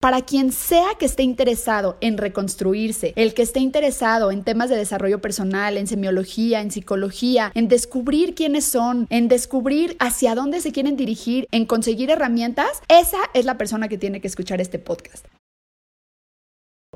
Para quien sea que esté interesado en reconstruirse, el que esté interesado en temas de desarrollo personal, en semiología, en psicología, en descubrir quiénes son, en descubrir hacia dónde se quieren dirigir, en conseguir herramientas, esa es la persona que tiene que escuchar este podcast.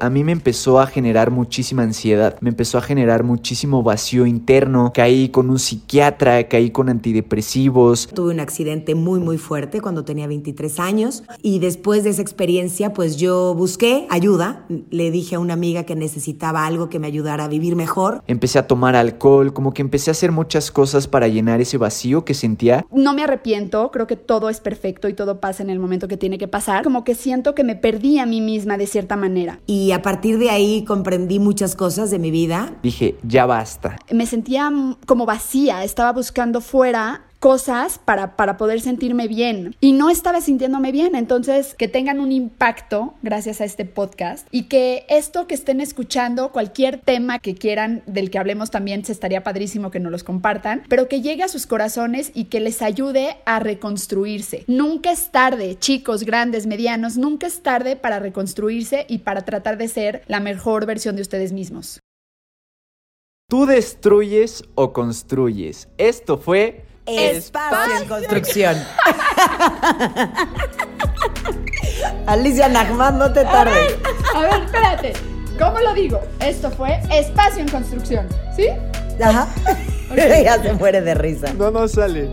A mí me empezó a generar muchísima ansiedad, me empezó a generar muchísimo vacío interno, caí con un psiquiatra, caí con antidepresivos. Tuve un accidente muy muy fuerte cuando tenía 23 años y después de esa experiencia pues yo busqué ayuda, le dije a una amiga que necesitaba algo que me ayudara a vivir mejor. Empecé a tomar alcohol, como que empecé a hacer muchas cosas para llenar ese vacío que sentía. No me arrepiento, creo que todo es perfecto y todo pasa en el momento que tiene que pasar, como que siento que me perdí a mí misma de cierta manera. Y y a partir de ahí comprendí muchas cosas de mi vida. Dije, ya basta. Me sentía como vacía, estaba buscando fuera cosas para, para poder sentirme bien y no estaba sintiéndome bien. Entonces, que tengan un impacto gracias a este podcast y que esto que estén escuchando, cualquier tema que quieran del que hablemos también, se estaría padrísimo que nos los compartan, pero que llegue a sus corazones y que les ayude a reconstruirse. Nunca es tarde, chicos, grandes, medianos, nunca es tarde para reconstruirse y para tratar de ser la mejor versión de ustedes mismos. Tú destruyes o construyes. Esto fue Espacio en construcción. Alicia Nachman, no te tardes. A ver, espérate. ¿Cómo lo digo? Esto fue espacio en construcción, ¿sí? Ajá. ya se muere de risa. No nos sale.